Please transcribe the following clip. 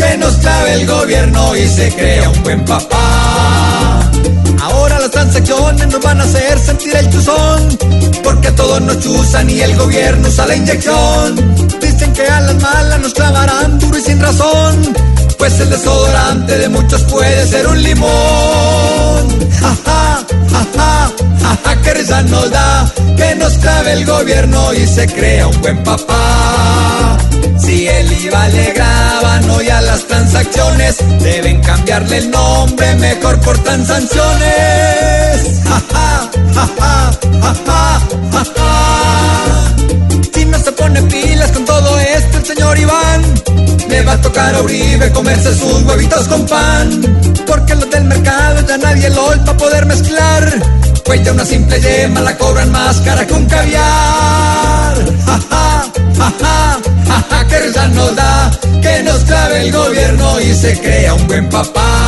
que nos clave el gobierno y se crea un buen papá. Ahora las transacciones nos van a hacer sentir el chuzón, porque todos nos chuzan y el gobierno usa la inyección. Dicen que a las malas nos clavarán duro y sin razón, pues el desodorante de muchos puede ser un limón. Ja, ja, ja, ja, que risa nos da, que nos clave el gobierno y se crea un buen papá. Si graban hoy a transacciones, deben cambiarle el nombre, mejor cortan sanciones. Si no se pone pilas con todo esto el señor Iván, le va a tocar a Uribe comerse sus huevitos con pan. Porque los del mercado ya nadie lo para poder mezclar. Pues ya una simple yema la cobran más cara que un caviar. El gobierno y se crea un buen papá.